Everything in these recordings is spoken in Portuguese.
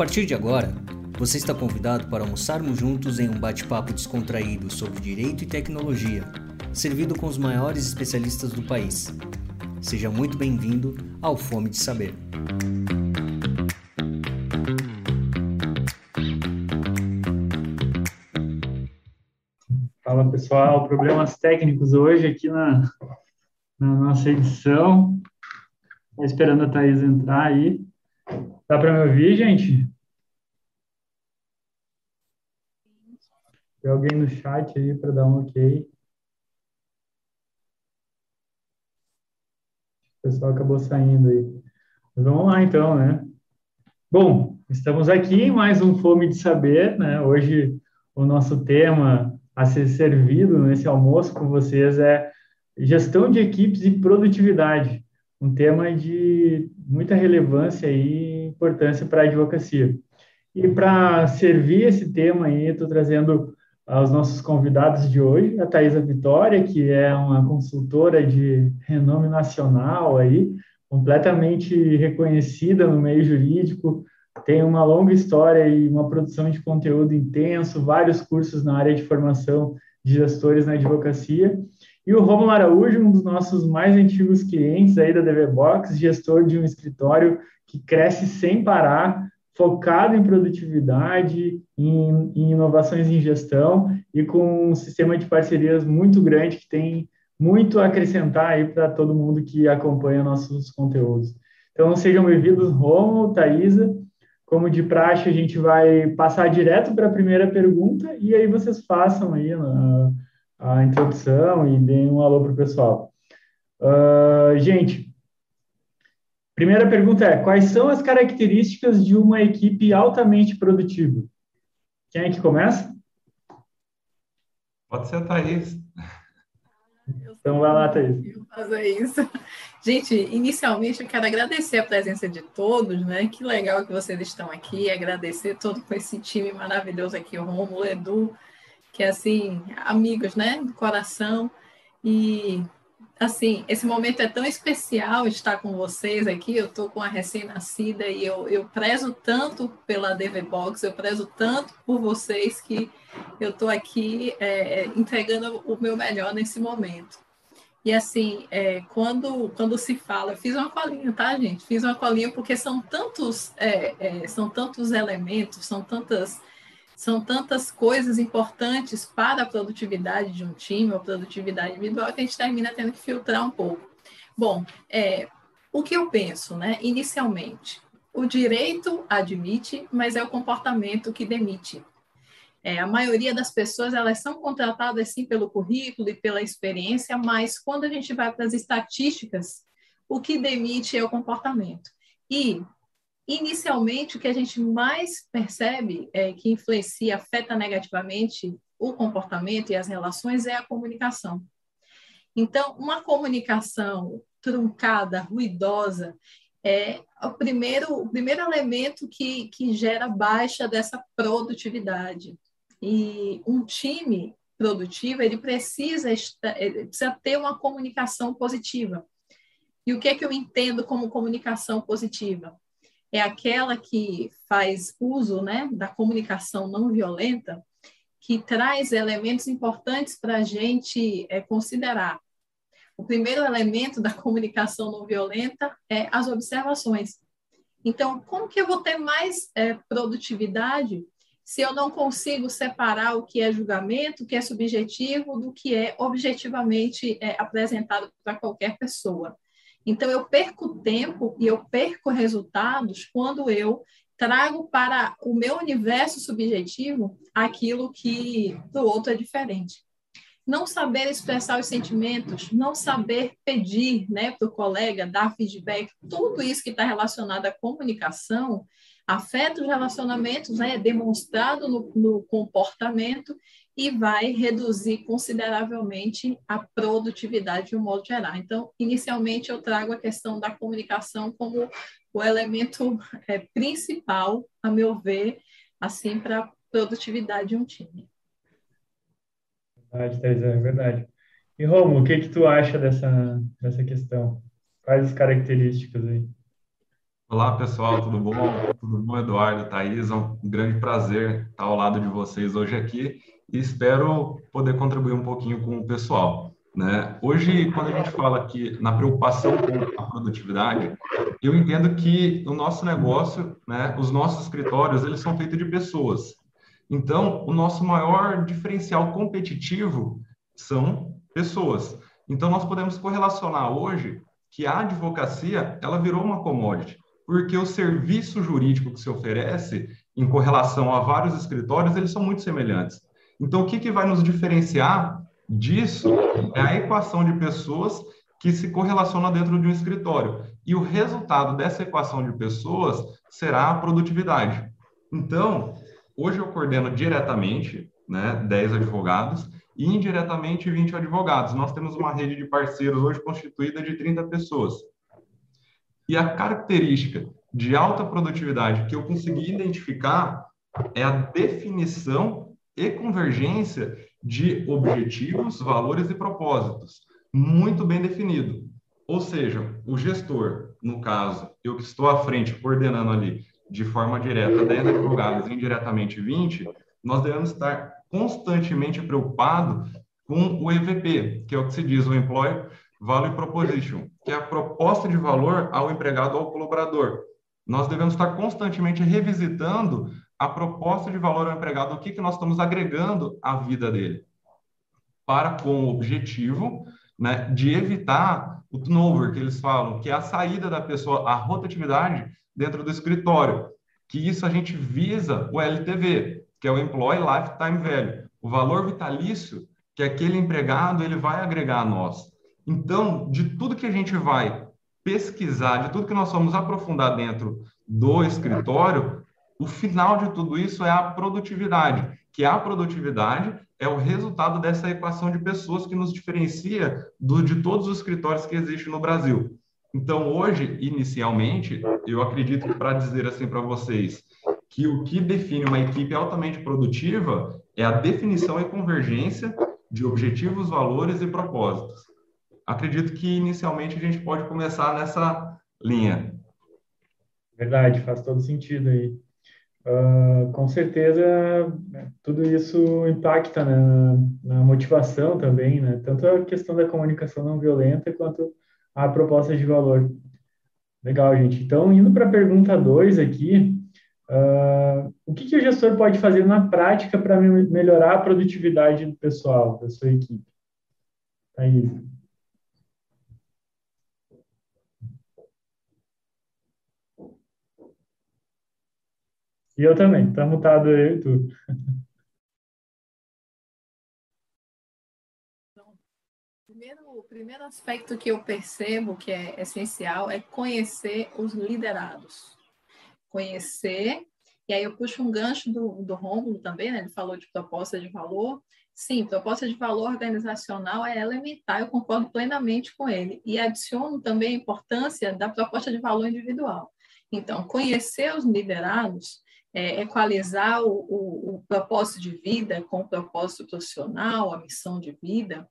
partir de agora, você está convidado para almoçarmos juntos em um bate-papo descontraído sobre direito e tecnologia, servido com os maiores especialistas do país. Seja muito bem-vindo ao Fome de Saber. Fala pessoal, problemas técnicos hoje aqui na, na nossa edição. Estou esperando a Thaís entrar aí. Dá para me ouvir, gente? Tem alguém no chat aí para dar um ok. O pessoal acabou saindo aí. Mas vamos lá então, né? Bom, estamos aqui em mais um Fome de Saber, né? Hoje o nosso tema a ser servido nesse almoço com vocês é gestão de equipes e produtividade, um tema de muita relevância e importância para a advocacia. E para servir esse tema aí, estou trazendo aos nossos convidados de hoje, a Thaisa Vitória, que é uma consultora de renome nacional aí, completamente reconhecida no meio jurídico, tem uma longa história e uma produção de conteúdo intenso, vários cursos na área de formação de gestores na advocacia. E o Romulo Araújo, um dos nossos mais antigos clientes aí da DV Box, gestor de um escritório que cresce sem parar, focado em produtividade, em, em inovações em gestão e com um sistema de parcerias muito grande que tem muito a acrescentar aí para todo mundo que acompanha nossos conteúdos. Então, sejam bem-vindos, Romulo, Thaisa. Como de praxe, a gente vai passar direto para a primeira pergunta e aí vocês façam aí a, a introdução e deem um alô para o pessoal. Uh, gente, primeira pergunta é: quais são as características de uma equipe altamente produtiva? Quem é que começa? Pode ser a Thaís. Então vai lá, Thaís. Eu fazer isso. Gente, inicialmente eu quero agradecer a presença de todos, né? Que legal que vocês estão aqui, agradecer todo com esse time maravilhoso aqui, o Romulo, Edu, que é assim, amigos, né? Do coração. E assim, esse momento é tão especial estar com vocês aqui. Eu estou com a recém-nascida e eu, eu prezo tanto pela DV Box, eu prezo tanto por vocês que eu estou aqui é, entregando o meu melhor nesse momento. E assim, é, quando, quando se fala, eu fiz uma colinha, tá, gente? Fiz uma colinha porque são tantos, é, é, são tantos elementos, são tantas, são tantas coisas importantes para a produtividade de um time, ou produtividade individual, que a gente termina tendo que filtrar um pouco. Bom, é, o que eu penso, né? Inicialmente, o direito admite, mas é o comportamento que demite. É, a maioria das pessoas elas são contratadas sim pelo currículo e pela experiência, mas quando a gente vai para as estatísticas, o que demite é o comportamento. E inicialmente o que a gente mais percebe é, que influencia, afeta negativamente o comportamento e as relações é a comunicação. Então, uma comunicação truncada, ruidosa, é o primeiro, o primeiro elemento que, que gera baixa dessa produtividade. E um time produtivo, ele precisa, ele precisa ter uma comunicação positiva. E o que é que eu entendo como comunicação positiva? É aquela que faz uso né, da comunicação não violenta, que traz elementos importantes para a gente é, considerar. O primeiro elemento da comunicação não violenta é as observações. Então, como que eu vou ter mais é, produtividade se eu não consigo separar o que é julgamento, o que é subjetivo, do que é objetivamente é, apresentado para qualquer pessoa. Então, eu perco tempo e eu perco resultados quando eu trago para o meu universo subjetivo aquilo que do outro é diferente. Não saber expressar os sentimentos, não saber pedir né, para o colega, dar feedback, tudo isso que está relacionado à comunicação, afeta os relacionamentos, né, é demonstrado no, no comportamento e vai reduzir consideravelmente a produtividade de um modo geral. Então, inicialmente, eu trago a questão da comunicação como o elemento é, principal, a meu ver, assim, para a produtividade de um time. Verdade, Thais, é verdade. E, Romulo, o que, que tu acha dessa, dessa questão? Quais as características aí? Olá, pessoal, tudo bom? Tudo bom, Eduardo, Thaís? É um grande prazer estar ao lado de vocês hoje aqui e espero poder contribuir um pouquinho com o pessoal. Né? Hoje, quando a gente fala aqui na preocupação com a produtividade, eu entendo que o nosso negócio, né, os nossos escritórios, eles são feitos de pessoas. Então, o nosso maior diferencial competitivo são pessoas. Então, nós podemos correlacionar hoje que a advocacia, ela virou uma commodity porque o serviço jurídico que se oferece em correlação a vários escritórios, eles são muito semelhantes. Então, o que, que vai nos diferenciar disso é a equação de pessoas que se correlaciona dentro de um escritório. E o resultado dessa equação de pessoas será a produtividade. Então, hoje eu coordeno diretamente né, 10 advogados e indiretamente 20 advogados. Nós temos uma rede de parceiros hoje constituída de 30 pessoas. E a característica de alta produtividade que eu consegui identificar é a definição e convergência de objetivos, valores e propósitos, muito bem definido. Ou seja, o gestor, no caso, eu que estou à frente, coordenando ali de forma direta 10 advogados e indiretamente 20, nós devemos estar constantemente preocupados com o EVP, que é o que se diz o Employee Value Proposition, que é a proposta de valor ao empregado ou ao colaborador. Nós devemos estar constantemente revisitando a proposta de valor ao empregado, o que, que nós estamos agregando à vida dele, para com o objetivo né, de evitar o turnover, que eles falam, que é a saída da pessoa, a rotatividade dentro do escritório, que isso a gente visa o LTV, que é o Employee Lifetime Value, o valor vitalício que aquele empregado ele vai agregar a nós. Então, de tudo que a gente vai pesquisar, de tudo que nós vamos aprofundar dentro do escritório, o final de tudo isso é a produtividade, que a produtividade é o resultado dessa equação de pessoas que nos diferencia do, de todos os escritórios que existem no Brasil. Então, hoje, inicialmente, eu acredito que para dizer assim para vocês que o que define uma equipe altamente produtiva é a definição e convergência de objetivos, valores e propósitos acredito que inicialmente a gente pode começar nessa linha. Verdade, faz todo sentido aí. Uh, com certeza, tudo isso impacta né, na, na, motivação também, né? Tanto a questão da comunicação não violenta quanto a proposta de valor. Legal, gente. Então, indo para a pergunta 2 aqui, uh, o que, que o gestor pode fazer na prática para melhorar a produtividade do pessoal, da sua equipe? Thaís. E eu também, tá mutado aí tu. Primeiro, o primeiro aspecto que eu percebo que é essencial é conhecer os liderados. Conhecer, e aí eu puxo um gancho do, do Rômulo também, né? Ele falou de proposta de valor. Sim, proposta de valor organizacional é elementar, eu concordo plenamente com ele. E adiciono também a importância da proposta de valor individual. Então, conhecer os liderados é, equalizar o, o, o, propósito de vida com o propósito profissional, a missão de vida,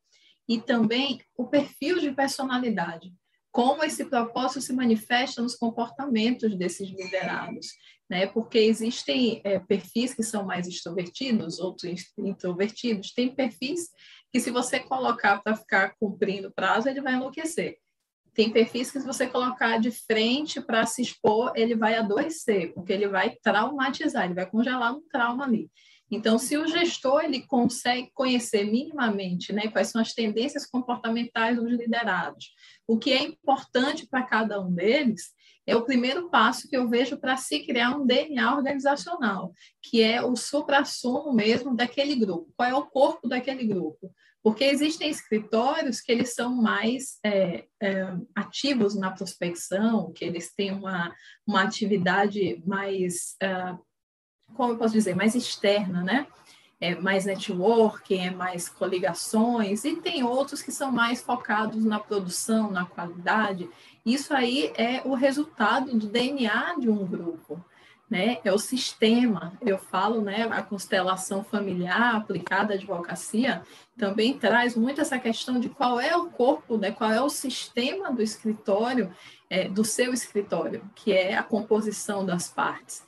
e também o perfil de personalidade, como esse propósito se manifesta nos comportamentos desses liderados, né? Porque existem é, perfis que são mais extrovertidos, outros introvertidos, tem perfis que se você colocar para ficar cumprindo prazo, ele vai enlouquecer. Tem perfis que se você colocar de frente para se expor, ele vai adoecer, porque ele vai traumatizar, ele vai congelar um trauma ali. Então, se o gestor ele consegue conhecer minimamente né, quais são as tendências comportamentais dos liderados, o que é importante para cada um deles, é o primeiro passo que eu vejo para se criar um DNA organizacional, que é o supra-sumo mesmo daquele grupo. Qual é o corpo daquele grupo? Porque existem escritórios que eles são mais é, é, ativos na prospecção, que eles têm uma, uma atividade mais, uh, como eu posso dizer, mais externa, né? É mais networking, é mais coligações, e tem outros que são mais focados na produção, na qualidade. Isso aí é o resultado do DNA de um grupo. Né? É o sistema. Eu falo, né? A constelação familiar aplicada à advocacia também traz muito essa questão de qual é o corpo, né? Qual é o sistema do escritório, é, do seu escritório, que é a composição das partes.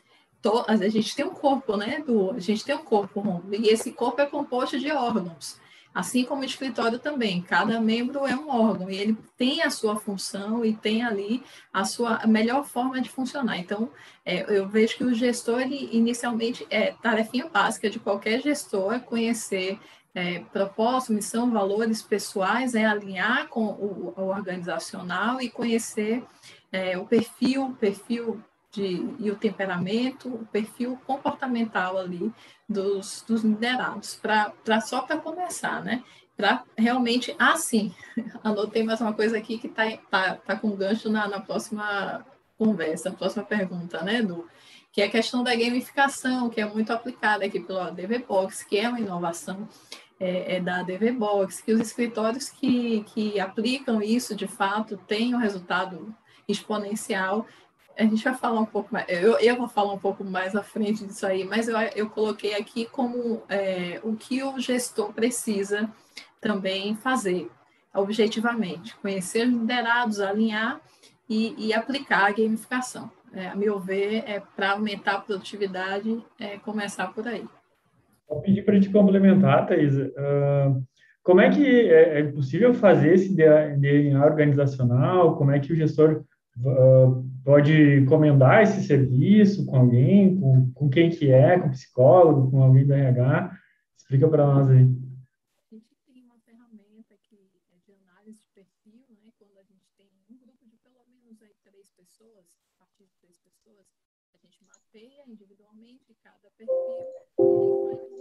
a gente tem um corpo, né? Do, a gente tem um corpo, e esse corpo é composto de órgãos. Assim como o escritório também, cada membro é um órgão e ele tem a sua função e tem ali a sua melhor forma de funcionar. Então, é, eu vejo que o gestor, ele, inicialmente, é tarefinha básica de qualquer gestor é conhecer é, propósito, missão, valores pessoais, é alinhar com o, o organizacional e conhecer é, o perfil, perfil de, e o temperamento, o perfil comportamental ali dos, dos liderados, pra, pra só para começar, né? Para realmente, ah, sim, anotei mais uma coisa aqui que está tá, tá com gancho na, na próxima conversa, na próxima pergunta, né, Edu? Que é a questão da gamificação, que é muito aplicada aqui pela DVBox, que é uma inovação é, é da DVBox, que os escritórios que, que aplicam isso, de fato, têm um resultado exponencial a gente vai falar um pouco mais, eu, eu vou falar um pouco mais à frente disso aí, mas eu, eu coloquei aqui como é, o que o gestor precisa também fazer, objetivamente, conhecer os liderados, alinhar e, e aplicar a gamificação. É, a meu ver, é para aumentar a produtividade, é começar por aí. Vou pedir para te complementar, Thais. Uh, como é que é, é possível fazer esse DNA organizacional? Como é que o gestor uh, pode encomendar esse serviço com alguém, com, com quem que é, com psicólogo, com alguém do RH? Explica para nós aí. A gente tem uma ferramenta que é de análise de perfil, né? Quando a gente tem um grupo de pelo menos três pessoas, a partir de três pessoas, a gente mapeia individualmente cada perfil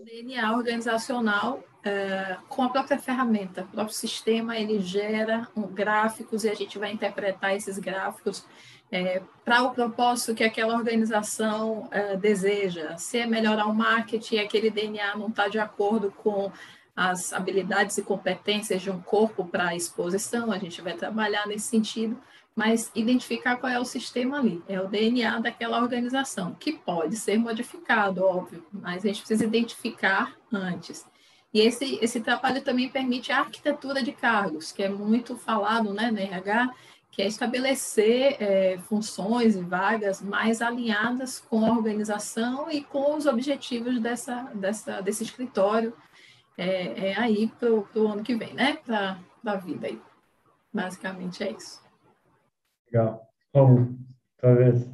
e DNA organizacional é, com a própria ferramenta, o próprio sistema, ele gera gráficos e a gente vai interpretar esses gráficos é, para o propósito que aquela organização é, deseja. Se é melhorar o marketing, aquele DNA não está de acordo com as habilidades e competências de um corpo para a exposição, a gente vai trabalhar nesse sentido, mas identificar qual é o sistema ali, é o DNA daquela organização, que pode ser modificado, óbvio, mas a gente precisa identificar antes. E esse, esse trabalho também permite a arquitetura de cargos, que é muito falado né, no RH, que é estabelecer é, funções e vagas mais alinhadas com a organização e com os objetivos dessa, dessa, desse escritório é, é aí para o ano que vem, né? Para a vida aí. Basicamente é isso. Legal. Como? Talvez.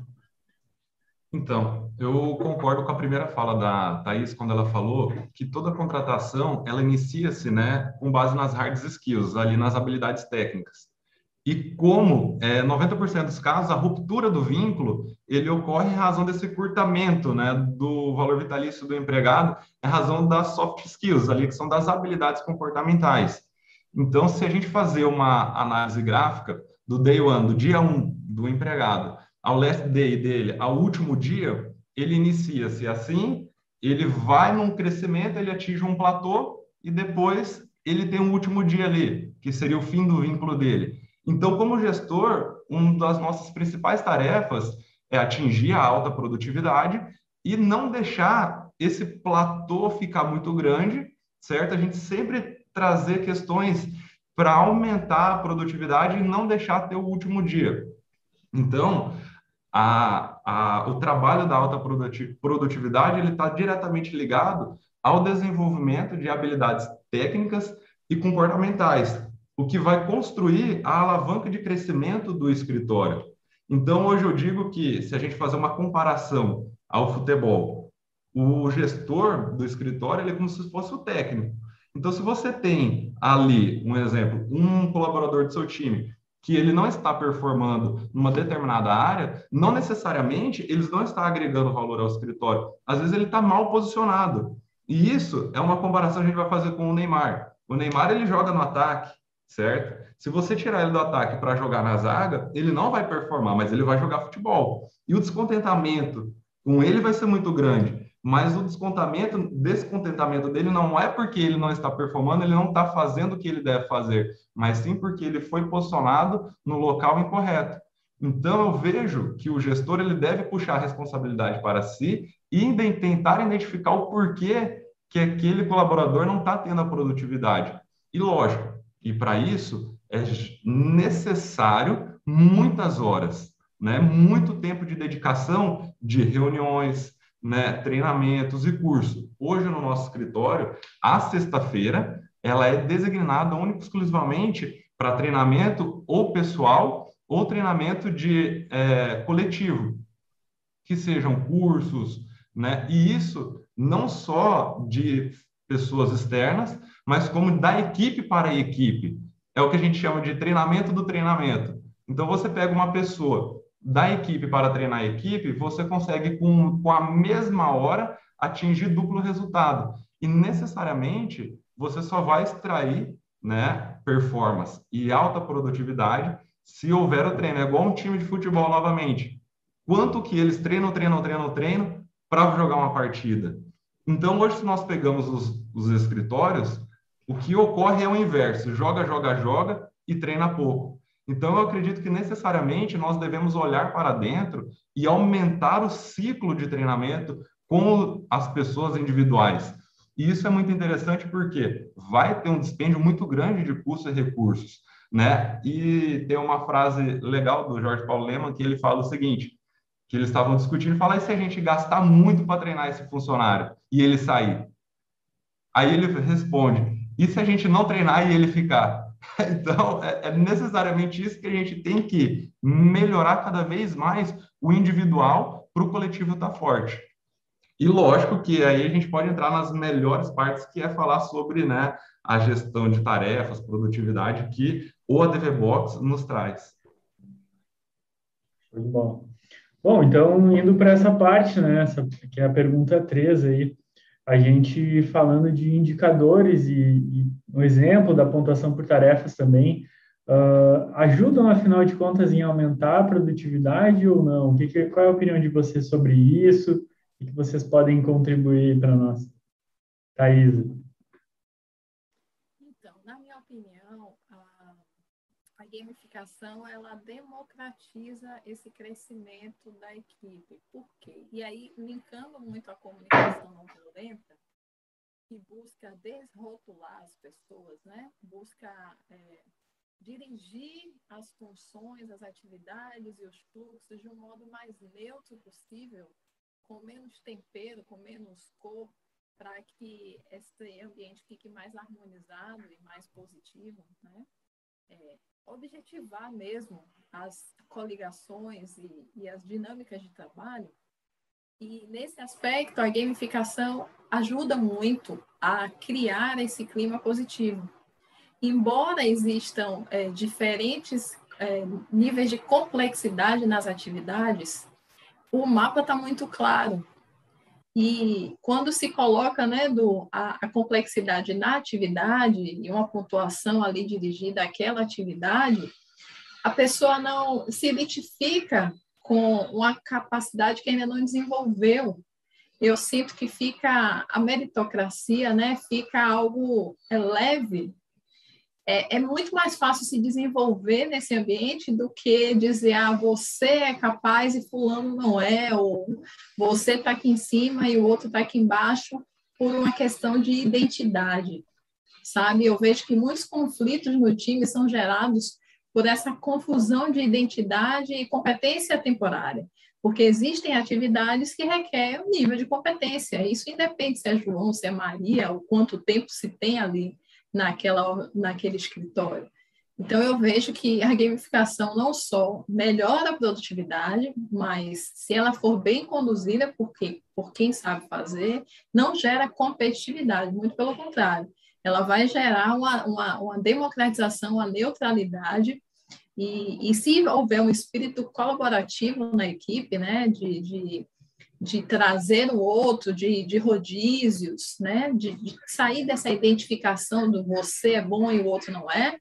Então, eu concordo com a primeira fala da Thais, quando ela falou que toda contratação, ela inicia-se, né, com base nas hard skills, ali nas habilidades técnicas. E como é, 90% dos casos, a ruptura do vínculo, ele ocorre em razão desse curtamento né, do valor vitalício do empregado, em razão das soft skills, ali, que são das habilidades comportamentais. Então, se a gente fazer uma análise gráfica do day one, do dia 1 um do empregado, ao last day dele, ao último dia, ele inicia-se assim, ele vai num crescimento, ele atinge um platô, e depois ele tem um último dia ali, que seria o fim do vínculo dele. Então, como gestor, uma das nossas principais tarefas é atingir a alta produtividade e não deixar esse platô ficar muito grande, certo? A gente sempre trazer questões para aumentar a produtividade e não deixar ter o último dia. Então, a, a, o trabalho da alta produtividade ele está diretamente ligado ao desenvolvimento de habilidades técnicas e comportamentais, o que vai construir a alavanca de crescimento do escritório. Então, hoje eu digo que, se a gente fazer uma comparação ao futebol, o gestor do escritório ele é como se fosse o técnico. Então, se você tem ali, um exemplo, um colaborador do seu time que ele não está performando numa determinada área, não necessariamente eles não estão agregando valor ao escritório. Às vezes ele está mal posicionado. E isso é uma comparação que a gente vai fazer com o Neymar. O Neymar ele joga no ataque, certo? Se você tirar ele do ataque para jogar na zaga, ele não vai performar, mas ele vai jogar futebol. E o descontentamento com ele vai ser muito grande. Mas o descontamento, descontentamento dele não é porque ele não está performando, ele não está fazendo o que ele deve fazer, mas sim porque ele foi posicionado no local incorreto. Então, eu vejo que o gestor ele deve puxar a responsabilidade para si e tentar identificar o porquê que aquele colaborador não está tendo a produtividade. E lógico, e para isso é necessário muitas horas, né? muito tempo de dedicação de reuniões, né? treinamentos e curso. Hoje, no nosso escritório, a sexta-feira, ela é designada única exclusivamente para treinamento ou pessoal ou treinamento de é, coletivo, que sejam cursos, né? E isso não só de pessoas externas, mas como da equipe para a equipe. É o que a gente chama de treinamento do treinamento. Então, você pega uma pessoa da equipe para treinar a equipe, você consegue, com, com a mesma hora, atingir duplo resultado. E necessariamente, você só vai extrair né, performance e alta produtividade se houver o treino. É igual um time de futebol novamente. Quanto que eles treinam, treinam, treinam, treinam para jogar uma partida? Então, hoje, se nós pegamos os, os escritórios, o que ocorre é o inverso: joga, joga, joga e treina pouco. Então, eu acredito que necessariamente nós devemos olhar para dentro e aumentar o ciclo de treinamento com as pessoas individuais. E isso é muito interessante porque vai ter um dispêndio muito grande de custos e recursos né? E tem uma frase legal do Jorge Paulo Leman que ele fala o seguinte, que eles estavam discutindo, fala, e se a gente gastar muito para treinar esse funcionário e ele sair? Aí ele responde, e se a gente não treinar e ele ficar? Então, é, é necessariamente isso que a gente tem que melhorar cada vez mais o individual para o coletivo estar tá forte. E lógico que aí a gente pode entrar nas melhores partes, que é falar sobre né, a gestão de tarefas, produtividade, que o ADV Box nos traz. Muito bom. Bom, então, indo para essa parte, né, essa, que é a pergunta 3 aí, a gente falando de indicadores e, e um exemplo da pontuação por tarefas também, uh, ajudam, afinal de contas, em aumentar a produtividade ou não? Que, que, qual é a opinião de vocês sobre isso? O que vocês podem contribuir para nós? Thaisa. Gamificação ela democratiza esse crescimento da equipe. Por quê? E aí, linkando muito a comunicação não violenta, que busca desrotular as pessoas, né? busca é, dirigir as funções, as atividades e os fluxos de um modo mais neutro possível, com menos tempero, com menos cor, para que esse ambiente fique mais harmonizado e mais positivo, né? É, objetivar mesmo as coligações e, e as dinâmicas de trabalho. E nesse aspecto, a gamificação ajuda muito a criar esse clima positivo. Embora existam é, diferentes é, níveis de complexidade nas atividades, o mapa está muito claro. E quando se coloca né, do, a, a, complexidade na atividade e uma pontuação ali dirigida àquela atividade, a pessoa não se identifica com uma capacidade que ainda não desenvolveu. Eu sinto que fica a meritocracia, né, fica algo é, leve é, é, muito mais fácil se desenvolver nesse ambiente do que dizer, ah, você é capaz e fulano não é, ou você está aqui em cima e o outro está aqui embaixo, por uma questão de identidade, sabe? Eu vejo que muitos conflitos no time são gerados por essa confusão de identidade e competência temporária, porque existem atividades que requerem um nível de competência, isso independe se é João, se é Maria, o quanto tempo se tem ali naquela, naquele escritório. Então, eu vejo que a gamificação não só melhora a produtividade, mas se ela for bem conduzida por, quem, por quem sabe fazer, não gera competitividade, muito pelo contrário. Ela vai gerar uma, uma, uma democratização, uma neutralidade, e, e se houver um espírito colaborativo na equipe, né, de, de de trazer o outro, de, de rodízios, né? De, de, sair dessa identificação do você é bom e o outro não é.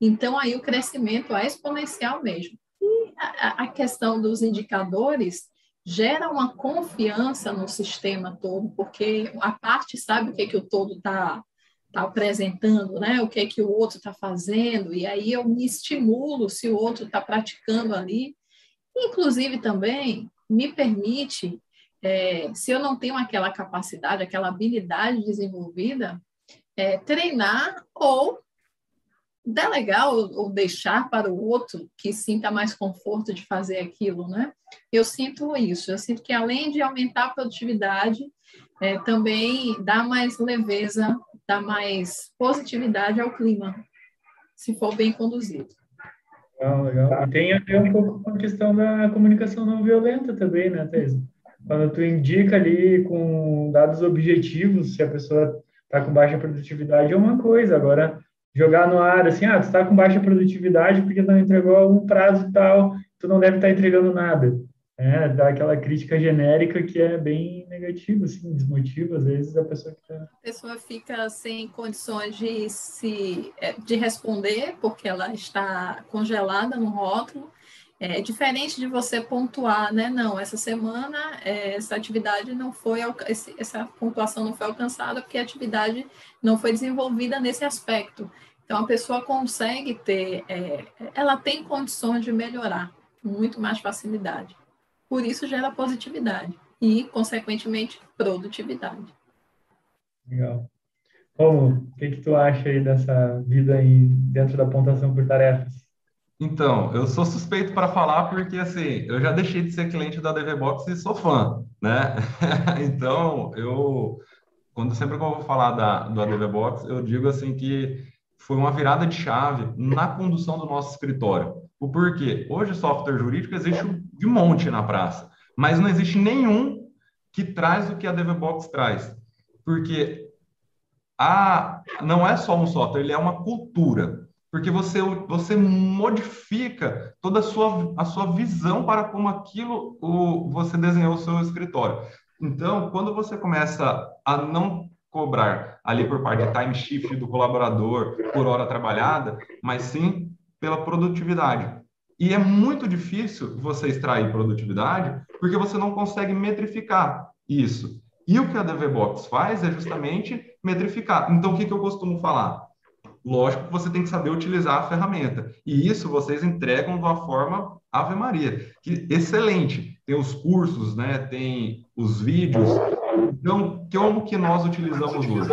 Então, aí o crescimento é exponencial mesmo. E a, a questão dos indicadores gera uma confiança no sistema todo, porque a parte sabe o que, que o todo está tá apresentando, né? O que, que o outro está fazendo, e aí eu me estimulo se o outro está praticando ali Inclusive, também me permite, é, se eu não tenho aquela capacidade, aquela habilidade desenvolvida, é, treinar ou delegar ou, ou, deixar para o outro que sinta mais conforto de fazer aquilo, né? Eu sinto isso, eu sinto que além de aumentar a produtividade, é, também dá mais leveza, dá mais positividade ao clima, se for bem conduzido. Legal. E tem até um pouco com a questão da comunicação não violenta também, né, Thais? Quando tu indica ali com dados objetivos se a pessoa está com baixa produtividade é uma coisa, agora jogar no ar assim, ah, tu está com baixa produtividade porque não entregou algum prazo tal, tu não deve estar tá entregando nada. É, dá aquela crítica genérica que é bem negativa, assim, desmotiva às vezes a pessoa que tá... A pessoa fica sem condições de se é, de responder porque ela está congelada no rótulo. É diferente de você pontuar, né? Não, essa semana é, essa atividade não foi essa pontuação não foi alcançada porque a atividade não foi desenvolvida nesse aspecto. Então a pessoa consegue ter, é, ela tem condições de melhorar muito mais facilidade. Por isso gera positividade e, consequentemente, produtividade. Legal. Como, o que, que tu acha aí dessa vida aí dentro da pontuação por tarefas? Então, eu sou suspeito para falar porque, assim, eu já deixei de ser cliente da DVBox e sou fã, né? então, eu, quando sempre que eu vou falar da, do ADVBox, eu digo, assim, que foi uma virada de chave na condução do nosso escritório. O porquê? Hoje, software jurídico existe de monte na praça, mas não existe nenhum que traz o que a DevBox traz. Porque a, não é só um software, ele é uma cultura. Porque você, você modifica toda a sua, a sua visão para como aquilo o, você desenhou o seu escritório. Então, quando você começa a não cobrar ali por parte de time shift do colaborador por hora trabalhada, mas sim pela produtividade. E é muito difícil você extrair produtividade porque você não consegue metrificar isso. E o que a DVBox faz é justamente metrificar. Então, o que, que eu costumo falar? Lógico que você tem que saber utilizar a ferramenta. E isso vocês entregam de uma forma Ave Maria, que excelente. Tem os cursos, né? Tem os vídeos. Então, como que nós utilizamos hoje?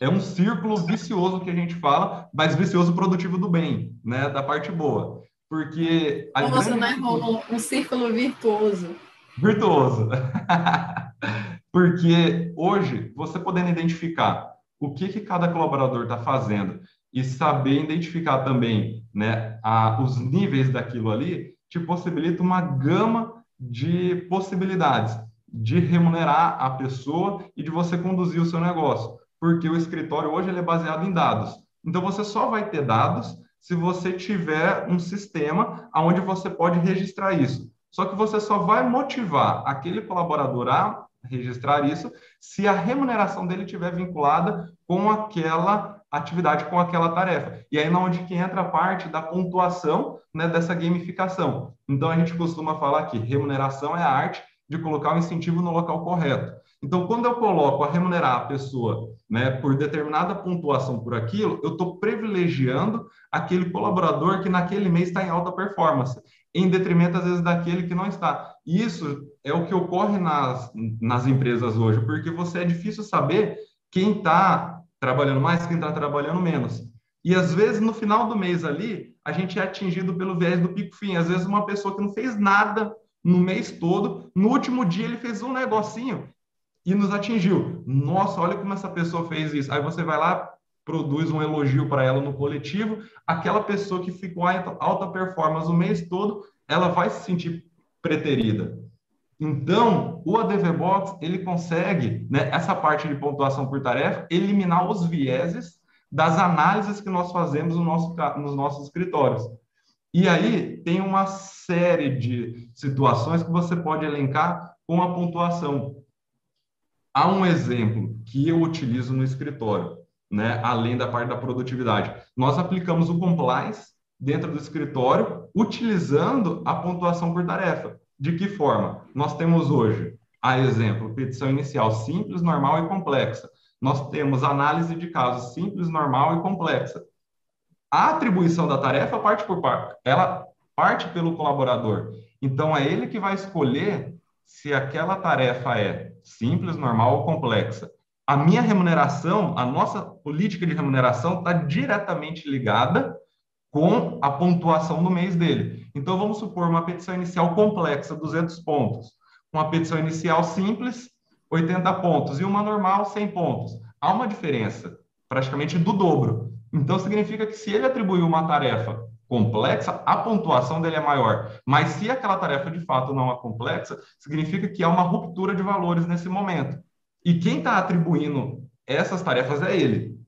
É um círculo vicioso que a gente fala, mas vicioso produtivo do bem, né? Da parte boa. Porque. A Nossa, grande... né, Romulo? Um círculo virtuoso. Virtuoso. Porque hoje, você podendo identificar o que, que cada colaborador está fazendo e saber identificar também né, a, os níveis daquilo ali, te possibilita uma gama de possibilidades de remunerar a pessoa e de você conduzir o seu negócio porque o escritório hoje ele é baseado em dados. Então você só vai ter dados se você tiver um sistema onde você pode registrar isso. Só que você só vai motivar aquele colaborador a registrar isso se a remuneração dele estiver vinculada com aquela atividade, com aquela tarefa. E aí na onde que entra a parte da pontuação né, dessa gamificação. Então a gente costuma falar que remuneração é arte de colocar o incentivo no local correto. Então, quando eu coloco a remunerar a pessoa né, por determinada pontuação por aquilo, eu estou privilegiando aquele colaborador que naquele mês está em alta performance, em detrimento, às vezes, daquele que não está. Isso é o que ocorre nas, nas empresas hoje, porque você é difícil saber quem está trabalhando mais, quem está trabalhando menos. E às vezes, no final do mês ali, a gente é atingido pelo viés do pico-fim. Às vezes, uma pessoa que não fez nada no mês todo, no último dia ele fez um negocinho e nos atingiu. Nossa, olha como essa pessoa fez isso. Aí você vai lá, produz um elogio para ela no coletivo. Aquela pessoa que ficou alta performance o mês todo, ela vai se sentir preterida. Então, o ADV Box, ele consegue, né, essa parte de pontuação por tarefa, eliminar os vieses das análises que nós fazemos no nosso, nos nossos escritórios. E aí tem uma série de situações que você pode elencar com a pontuação. Há um exemplo que eu utilizo no escritório, né, além da parte da produtividade. Nós aplicamos o compliance dentro do escritório utilizando a pontuação por tarefa. De que forma? Nós temos hoje, a exemplo, petição inicial simples, normal e complexa. Nós temos análise de casos simples, normal e complexa. A atribuição da tarefa parte por parte. Ela parte pelo colaborador. Então, é ele que vai escolher se aquela tarefa é simples, normal ou complexa. A minha remuneração, a nossa política de remuneração está diretamente ligada com a pontuação do mês dele. Então, vamos supor uma petição inicial complexa, 200 pontos. Uma petição inicial simples, 80 pontos. E uma normal, 100 pontos. Há uma diferença, praticamente do dobro. Então, significa que se ele atribuiu uma tarefa complexa, a pontuação dele é maior. Mas se aquela tarefa de fato não é complexa, significa que há uma ruptura de valores nesse momento. E quem está atribuindo essas tarefas é ele.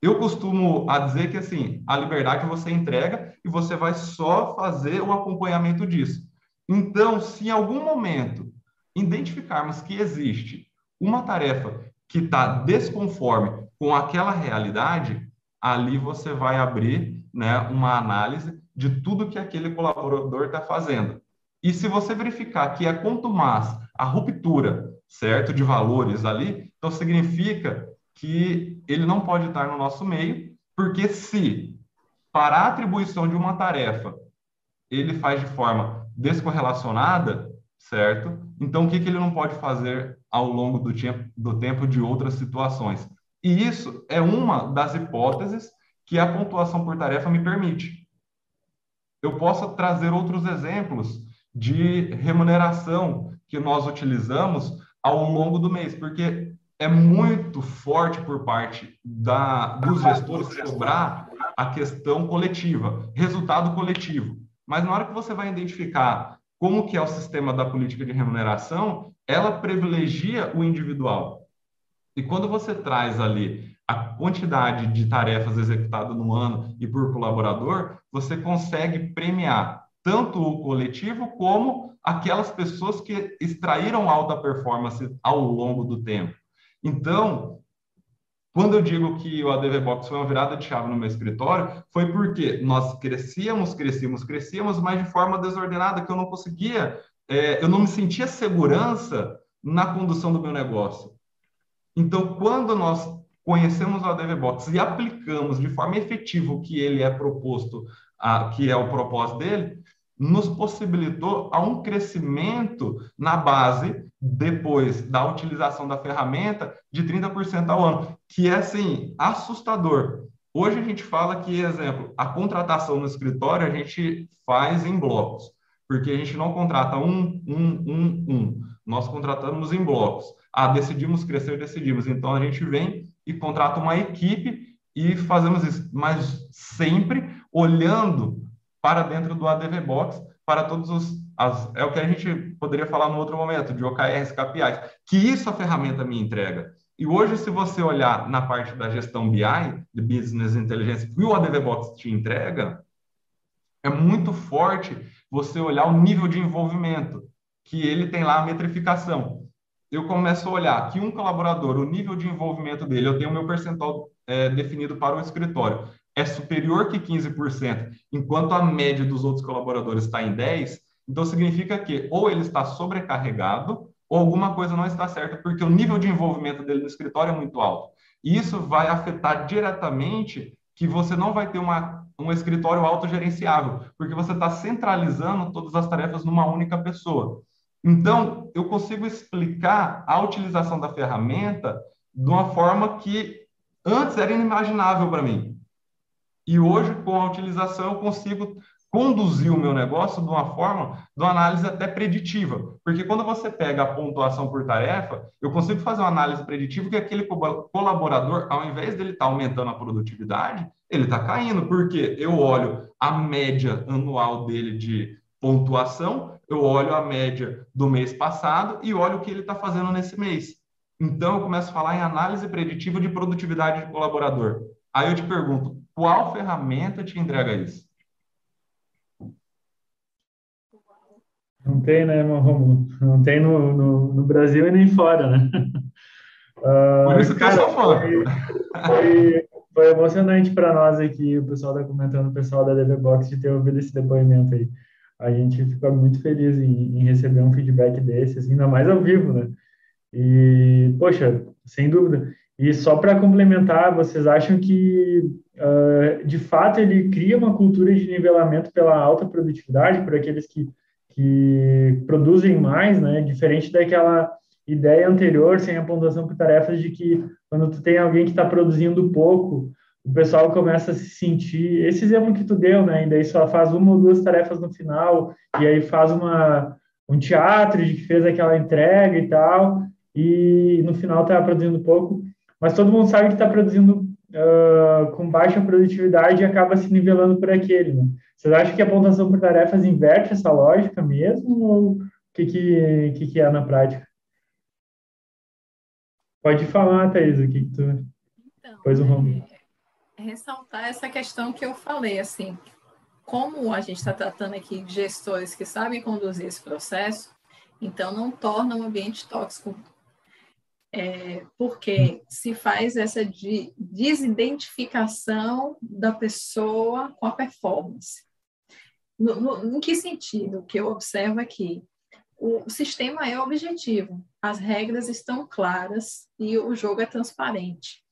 Eu costumo a dizer que assim, a liberdade você entrega e você vai só fazer o acompanhamento disso. Então, se em algum momento identificarmos que existe uma tarefa que está desconforme com aquela realidade, ali você vai abrir né, uma análise de tudo que aquele colaborador está fazendo. E se você verificar que é mais a ruptura, certo, de valores ali, então significa que ele não pode estar no nosso meio, porque se para a atribuição de uma tarefa ele faz de forma descorrelacionada, certo? Então o que, que ele não pode fazer ao longo do, tempo, do tempo de outras situações? E isso é uma das hipóteses que a pontuação por tarefa me permite. Eu posso trazer outros exemplos de remuneração que nós utilizamos ao longo do mês, porque é muito forte por parte da, dos gestores cobrar a questão coletiva, resultado coletivo. Mas na hora que você vai identificar como que é o sistema da política de remuneração, ela privilegia o individual. E quando você traz ali a quantidade de tarefas executadas no ano e por colaborador, você consegue premiar tanto o coletivo como aquelas pessoas que extraíram alta performance ao longo do tempo. Então, quando eu digo que o ADV Box foi uma virada de chave no meu escritório, foi porque nós crescíamos, crescíamos, crescíamos, mas de forma desordenada, que eu não conseguia, é, eu não me sentia segurança na condução do meu negócio. Então, quando nós conhecemos o ADV Box e aplicamos de forma efetiva o que ele é proposto, a, que é o propósito dele, nos possibilitou a um crescimento na base, depois da utilização da ferramenta, de 30% ao ano, que é, assim, assustador. Hoje a gente fala que, exemplo, a contratação no escritório a gente faz em blocos, porque a gente não contrata um, um, um, um. Nós contratamos em blocos. Ah, decidimos crescer, decidimos. Então a gente vem e contrata uma equipe e fazemos isso, mas sempre olhando para dentro do ADV Box, para todos os. As, é o que a gente poderia falar no outro momento, de OKRs, KPIs, que isso a ferramenta me entrega. E hoje, se você olhar na parte da gestão BI, de Business Intelligence, que o ADV Box te entrega, é muito forte você olhar o nível de envolvimento, que ele tem lá a metrificação eu começo a olhar que um colaborador, o nível de envolvimento dele, eu tenho o meu percentual é, definido para o escritório, é superior que 15%, enquanto a média dos outros colaboradores está em 10%, então significa que ou ele está sobrecarregado ou alguma coisa não está certa, porque o nível de envolvimento dele no escritório é muito alto. E isso vai afetar diretamente que você não vai ter uma, um escritório autogerenciável, porque você está centralizando todas as tarefas numa única pessoa. Então, eu consigo explicar a utilização da ferramenta de uma forma que antes era inimaginável para mim. E hoje, com a utilização, eu consigo conduzir o meu negócio de uma forma, de uma análise até preditiva. Porque quando você pega a pontuação por tarefa, eu consigo fazer uma análise preditiva que aquele colaborador, ao invés dele estar tá aumentando a produtividade, ele está caindo, porque eu olho a média anual dele de pontuação, eu olho a média do mês passado e olho o que ele está fazendo nesse mês. Então, eu começo a falar em análise preditiva de produtividade de colaborador. Aí eu te pergunto, qual ferramenta te entrega isso? Não tem, né, Romulo? Não tem no, no, no, Brasil e nem fora, né? Uh, Por isso que cara, eu fã. Foi, foi, foi emocionante para nós aqui, o pessoal está comentando, o pessoal da DV Box, de ter ouvido esse depoimento aí a gente fica muito feliz em, em, receber um feedback desse, assim, ainda mais ao vivo, né? E, poxa, sem dúvida. E só para complementar, vocês acham que, uh, de fato, ele cria uma cultura de nivelamento pela alta produtividade, por aqueles que, que produzem mais, né? Diferente daquela ideia anterior, sem a pontuação por tarefas, de que quando tu tem alguém que está produzindo pouco, o pessoal começa a se sentir. Esse exemplo que tu deu, né? E daí só faz uma ou duas tarefas no final, e aí faz uma, um teatro de que fez aquela entrega e tal, e no final está produzindo pouco mas todo mundo sabe que está produzindo uh, com baixa produtividade e acaba se nivelando por aquele. Né? Vocês acham que a pontuação por tarefas inverte essa lógica mesmo ou o que, que, que, que é na prática? Pode falar, Thaís, o que, que tu... Então, pois o Romulo. Ressaltar essa questão que eu falei, assim, como a gente está tratando aqui de gestores que sabem conduzir esse processo, então não torna o ambiente tóxico é, porque se faz essa de desidentificação da pessoa com a performance. No, no, em que sentido? O que eu observo aqui? O sistema é objetivo, as regras estão claras e o jogo é transparente.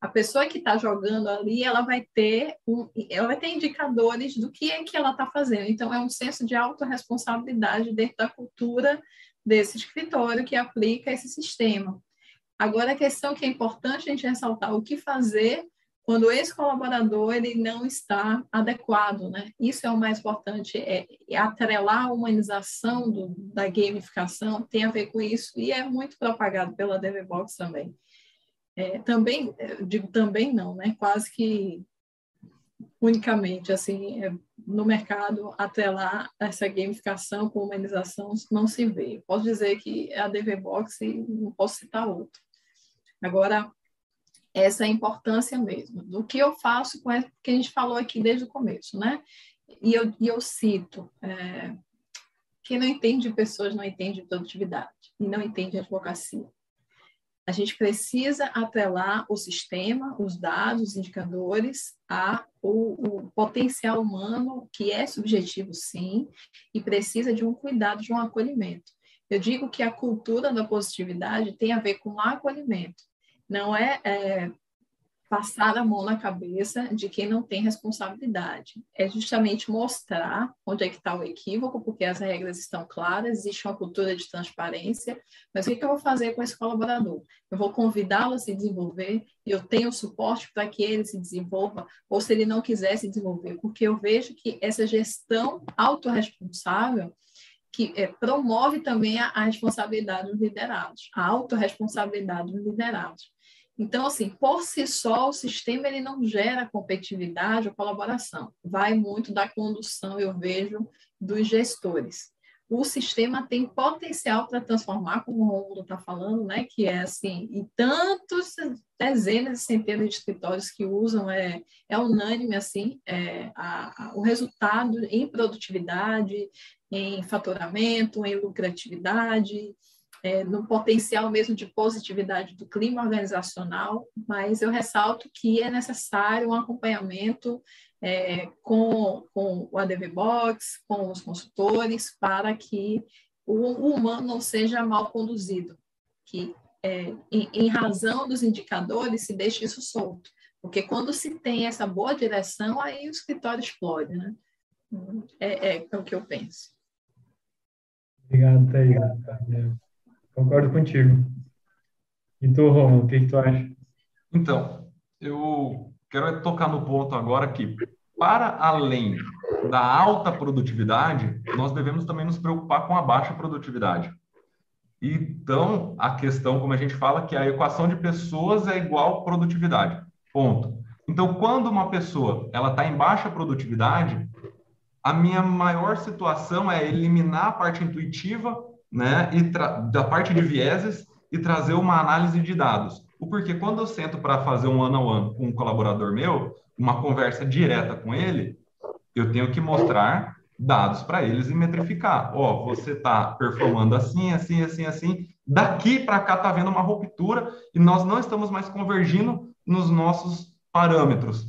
A pessoa que está jogando ali, ela vai ter um, ela vai ter indicadores do que é que ela está fazendo. Então, é um senso de autorresponsabilidade dentro da cultura desse escritório que aplica esse sistema. Agora, a questão que é importante a gente ressaltar, o que fazer quando esse colaborador ele não está adequado, né? Isso é o mais importante, é, é atrelar a humanização do, da gamificação, tem a ver com isso, e é muito propagado pela DevBox também. É, também, digo também não, né? Quase que unicamente, assim, é, no mercado, até lá, essa gamificação com humanização não se vê. Posso dizer que é a DVBox e não posso citar outro. Agora, essa é importância mesmo. Do que eu faço com o que a gente falou aqui desde o começo, né? E eu, e eu cito, é, quem não entende pessoas não entende produtividade e não entende advocacia. A gente precisa atrelar o sistema, os dados, os indicadores, a o, o, potencial humano, que é subjetivo, sim, e precisa de um cuidado, de um acolhimento. Eu digo que a cultura da positividade tem a ver com acolhimento. Não é, é passar a mão na cabeça de quem não tem responsabilidade. É justamente mostrar onde é que está o equívoco, porque as regras estão claras, existe uma cultura de transparência, mas o que, que eu vou fazer com esse colaborador? Eu vou convidá-lo a se desenvolver, eu tenho suporte para que ele se desenvolva, ou se ele não quiser se desenvolver, porque eu vejo que essa gestão autorresponsável que é, promove também a, a, responsabilidade dos liderados, a autorresponsabilidade dos liderados. Então, assim, por si só, o sistema ele não gera competitividade ou colaboração. Vai muito da condução, eu vejo, dos gestores. O sistema tem potencial para transformar, como o Romulo está falando, né? Que é assim, e tantos dezenas e centenas de escritórios que usam, é, é unânime assim, é, a, a, o resultado em produtividade, em faturamento, em lucratividade, é, no potencial mesmo de positividade do clima organizacional, mas eu ressalto que é necessário um acompanhamento é, com, com o ADV Box, com os consultores, para que o, humano não seja mal conduzido, que é, em, em razão dos indicadores se deixe isso solto, porque quando se tem essa boa direção, aí o escritório explode, né? É, é, é o que eu penso. Obrigado, Thaís. Concordo contigo. E tu, Romulo, o que, que tu acha? Então, eu quero tocar no ponto agora que, para além da alta produtividade, nós devemos também nos preocupar com a baixa produtividade. Então, a questão, como a gente fala, que a equação de pessoas é igual produtividade. Ponto. Então, quando uma pessoa ela está em baixa produtividade, a minha maior situação é eliminar a parte intuitiva né, e da parte de vieses e trazer uma análise de dados. O porquê, quando eu sento para fazer um ano a ano com um colaborador meu, uma conversa direta com ele, eu tenho que mostrar dados para eles e metrificar. Ó, oh, você está performando assim, assim, assim, assim. Daqui para cá está vendo uma ruptura e nós não estamos mais convergindo nos nossos parâmetros.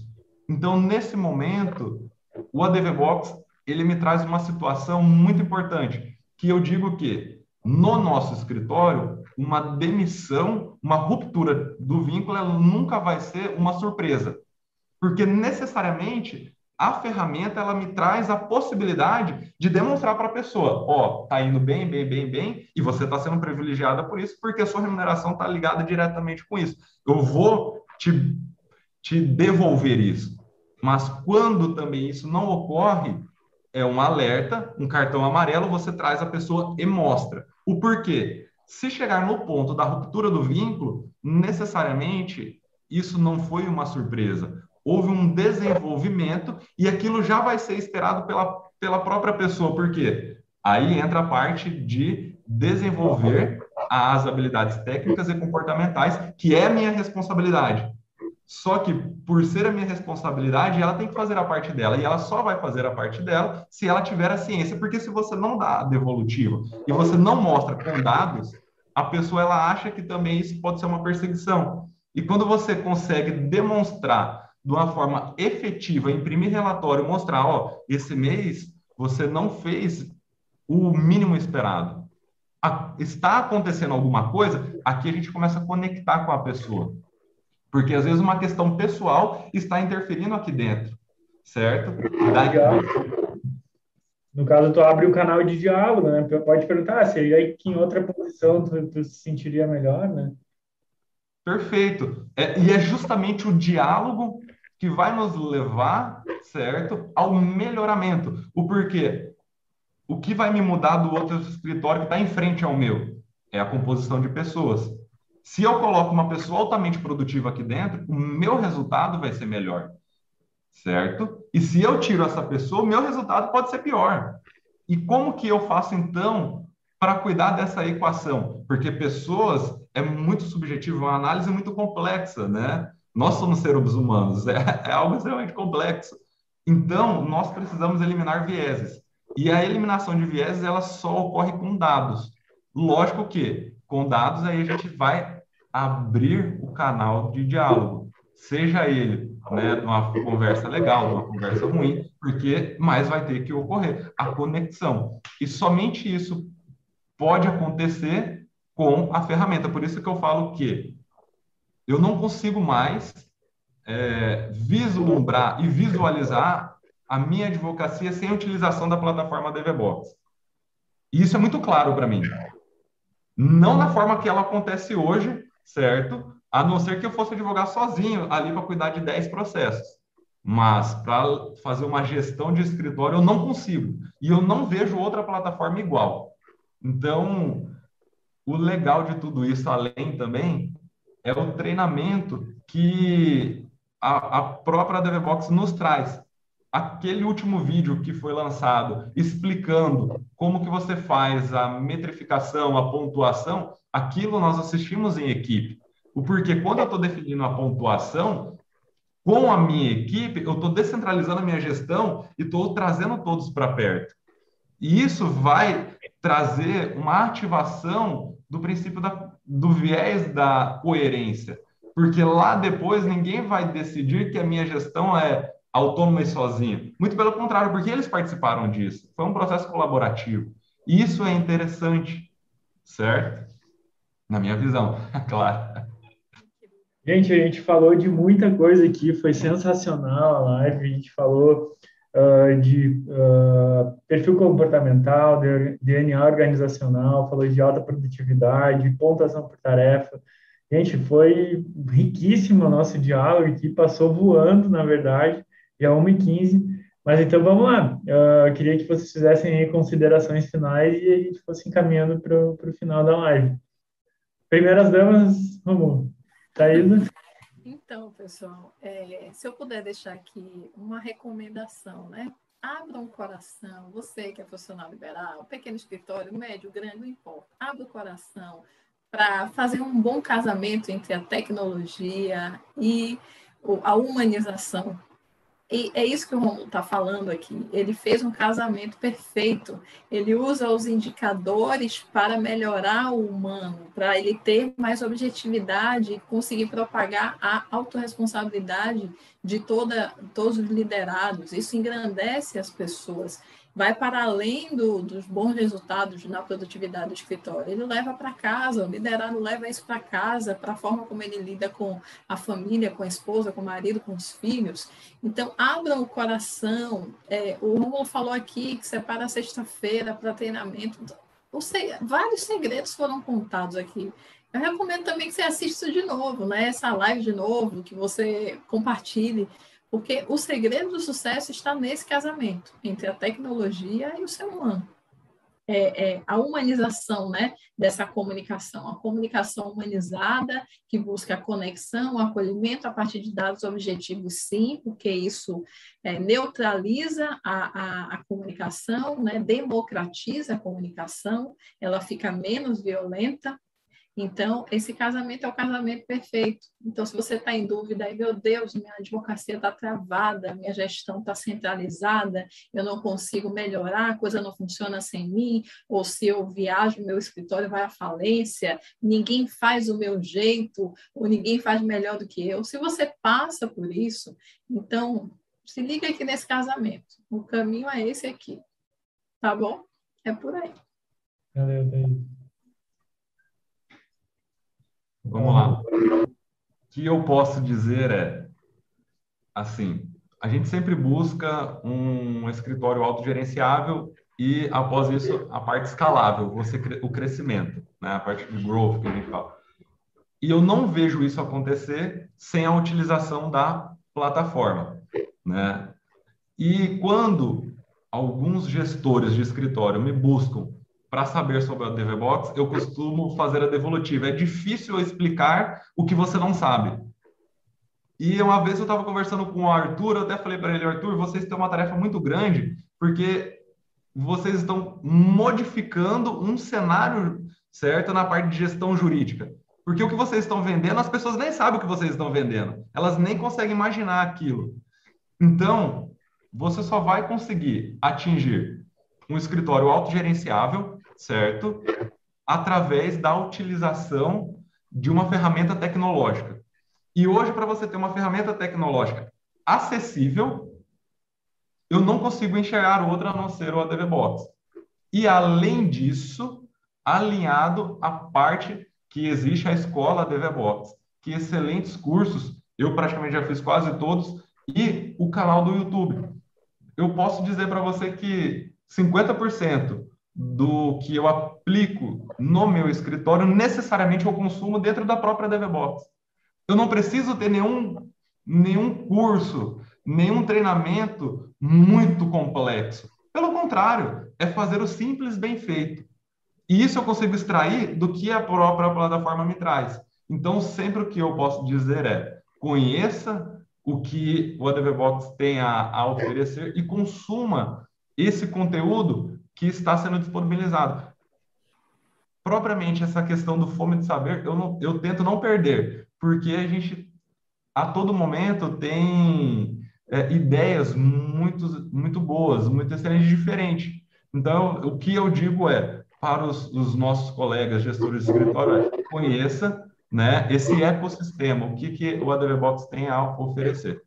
Então, nesse momento, o ADV Box ele me traz uma situação muito importante, que eu digo que no nosso escritório, uma demissão, uma ruptura do vínculo, ela nunca vai ser uma surpresa. Porque necessariamente a ferramenta ela me traz a possibilidade de demonstrar para a pessoa, ó, oh, tá indo bem, bem, bem, bem, e você está sendo privilegiada por isso, porque a sua remuneração está ligada diretamente com isso. Eu vou te, te devolver isso. Mas quando também isso não ocorre, é um alerta, um cartão amarelo, você traz a pessoa e mostra. O porquê? Se chegar no ponto da ruptura do vínculo, necessariamente isso não foi uma surpresa houve um desenvolvimento e aquilo já vai ser esperado pela, pela própria pessoa, por quê? Aí entra a parte de desenvolver as habilidades técnicas e comportamentais, que é minha responsabilidade. Só que, por ser a minha responsabilidade, ela tem que fazer a parte dela. E ela só vai fazer a parte dela se ela tiver a ciência. Porque se você não dá a devolutiva e você não mostra com dados, a pessoa ela acha que também isso pode ser uma perseguição. E quando você consegue demonstrar de uma forma efetiva, imprimir relatório, mostrar, ó, esse mês você não fez o mínimo esperado. Está acontecendo alguma coisa, aqui a gente começa a conectar com a pessoa. Porque às vezes uma questão pessoal está interferindo aqui dentro, certo? Daí... No caso, tu abre o um canal de diálogo, né? Pode perguntar, ah, seria que em outra posição tu, tu se sentiria melhor, né? Perfeito. É, e é justamente o diálogo que vai nos levar, certo, ao melhoramento. O porquê? O que vai me mudar do outro escritório que está em frente ao meu? É a composição de pessoas. Se eu coloco uma pessoa altamente produtiva aqui dentro, o meu resultado vai ser melhor, certo? E se eu tiro essa pessoa, o meu resultado pode ser pior. E como que eu faço então para cuidar dessa equação? Porque pessoas é muito subjetivo, é uma análise muito complexa, né? Nós somos seres humanos, é, é algo extremamente complexo. Então, nós precisamos eliminar vieses. E a eliminação de vieses, ela só ocorre com dados. Lógico que, com dados, aí a gente vai abrir o canal de diálogo. Seja ele né, uma conversa legal, uma conversa ruim, porque mais vai ter que ocorrer a conexão. E somente isso pode acontecer com a ferramenta. Por isso que eu falo que eu não consigo mais é, vislumbrar e visualizar a minha advocacia sem a utilização da plataforma DVBox. E isso é muito claro para mim. Não na forma que ela acontece hoje, certo? A não ser que eu fosse advogar sozinho ali para cuidar de 10 processos. Mas para fazer uma gestão de escritório eu não consigo. E eu não vejo outra plataforma igual. Então, o legal de tudo isso, além também, é o treinamento que a, a própria DevBox nos traz. Aquele último vídeo que foi lançado explicando como que você faz a metrificação, a pontuação, aquilo nós assistimos em equipe. O porquê, quando eu estou definindo a pontuação, com a minha equipe, eu estou descentralizando a minha gestão e estou trazendo todos para perto. E isso vai trazer uma ativação do princípio da, do viés da coerência, porque lá depois ninguém vai decidir que a minha gestão é autônoma e sozinha. Muito pelo contrário, porque eles participaram disso. Foi um processo colaborativo. Isso é interessante, certo? Na minha visão, claro. Gente, a gente falou de muita coisa aqui, foi sensacional a live, a gente falou uh, de uh, perfil comportamental, de DNA organizacional, falou de alta produtividade, pontuação por tarefa. Gente, foi riquíssimo o nosso diálogo aqui, passou voando, na verdade, é 1h15. Mas então vamos lá. Uh, queria que vocês fizessem considerações finais e a gente fosse encaminhando para o final da live. Primeiras damas, vamos. Thaisa? Então, pessoal, é, se eu puder deixar aqui uma recomendação, né? Abra um coração, você que é profissional liberal, pequeno escritório, médio, grande, não importa. Abra o coração para fazer um bom casamento entre a tecnologia e a humanização e é isso que o Romulo está falando aqui. Ele fez um casamento perfeito. Ele usa os indicadores para melhorar o humano, para ele ter mais objetividade e conseguir propagar a autorresponsabilidade de toda, todos os liderados. Isso engrandece as pessoas. Vai para além do, dos bons resultados na produtividade do escritório. Ele leva para casa, o liderado leva isso para casa, para a forma como ele lida com a família, com a esposa, com o marido, com os filhos. Então, abram o coração. É, o Romulo falou aqui que separa sexta-feira para treinamento. vários segredos foram contados aqui. Eu recomendo também que você assista de novo, né? Essa live de novo, que você compartilhe porque o segredo do sucesso está nesse casamento entre a tecnologia e o ser humano. É, é, a humanização né, dessa comunicação, a comunicação humanizada que busca a conexão, o acolhimento a partir de dados objetivos, sim, porque isso é, neutraliza a, a, a comunicação, né, democratiza a comunicação, ela fica menos violenta, então, esse casamento é o casamento perfeito. Então, se você está em dúvida, aí, meu Deus, minha advocacia está travada, minha gestão está centralizada, eu não consigo melhorar, a coisa não funciona sem mim, ou se eu viajo, meu escritório vai à falência, ninguém faz o meu jeito, ou ninguém faz melhor do que eu. Se você passa por isso, então, se liga aqui nesse casamento. O caminho é esse aqui. Tá bom? É por aí. Valeu, Daí. Vamos lá. O que eu posso dizer é, assim, a gente sempre busca um escritório autogerenciável e, após isso, a parte escalável, você, o crescimento, né? a parte de growth que a gente fala. E eu não vejo isso acontecer sem a utilização da plataforma. Né? E quando alguns gestores de escritório me buscam para saber sobre a DVBox, eu costumo fazer a devolutiva. É difícil explicar o que você não sabe. E uma vez eu estava conversando com o Arthur, eu até falei para ele, Arthur, vocês têm uma tarefa muito grande, porque vocês estão modificando um cenário certo na parte de gestão jurídica. Porque o que vocês estão vendendo, as pessoas nem sabem o que vocês estão vendendo. Elas nem conseguem imaginar aquilo. Então, você só vai conseguir atingir um escritório autogerenciável certo? Através da utilização de uma ferramenta tecnológica. E hoje, para você ter uma ferramenta tecnológica acessível, eu não consigo enxergar outra a não ser o ADV Box. E, além disso, alinhado à parte que existe a escola ADV Box, que excelentes cursos, eu praticamente já fiz quase todos, e o canal do YouTube. Eu posso dizer para você que 50% do que eu aplico no meu escritório, necessariamente eu consumo dentro da própria DevBox. Eu não preciso ter nenhum, nenhum curso, nenhum treinamento muito complexo. Pelo contrário, é fazer o simples bem feito. E isso eu consigo extrair do que a própria plataforma me traz. Então, sempre o que eu posso dizer é: conheça o que o ADVBox tem a, a oferecer e consuma esse conteúdo que está sendo disponibilizado. Propriamente essa questão do fome de saber, eu, não, eu tento não perder, porque a gente a todo momento tem é, ideias muito, muito boas, muito excelentes, diferentes. Então, o que eu digo é, para os, os nossos colegas gestores de escritório, conheça né, esse ecossistema, o que, que o ADV Box tem a oferecer.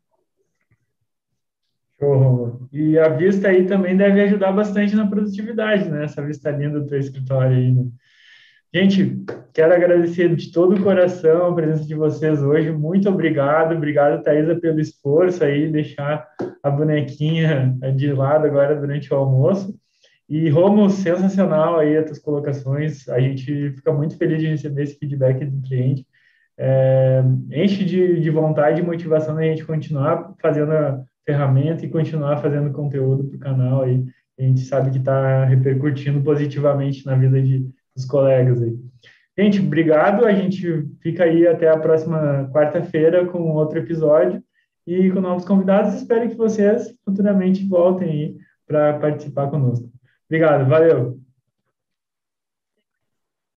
E a vista aí também deve ajudar bastante na produtividade, né? Essa vista linda do teu escritório aí, né? Gente, quero agradecer de todo o coração a presença de vocês hoje. Muito obrigado. Obrigado, Thaisa, pelo esforço aí, deixar a bonequinha de lado agora durante o almoço. E, Romo, sensacional aí as tuas colocações. A gente fica muito feliz de receber esse feedback do cliente. É, enche de, de vontade e motivação da gente continuar fazendo a, ferramenta e continuar fazendo conteúdo para o canal aí. A gente sabe que está repercutindo positivamente na vida de, dos colegas aí. Gente, obrigado. A gente fica aí até a próxima quarta-feira com outro episódio e com novos convidados. Espero que vocês futuramente voltem aí para participar conosco. Obrigado, valeu.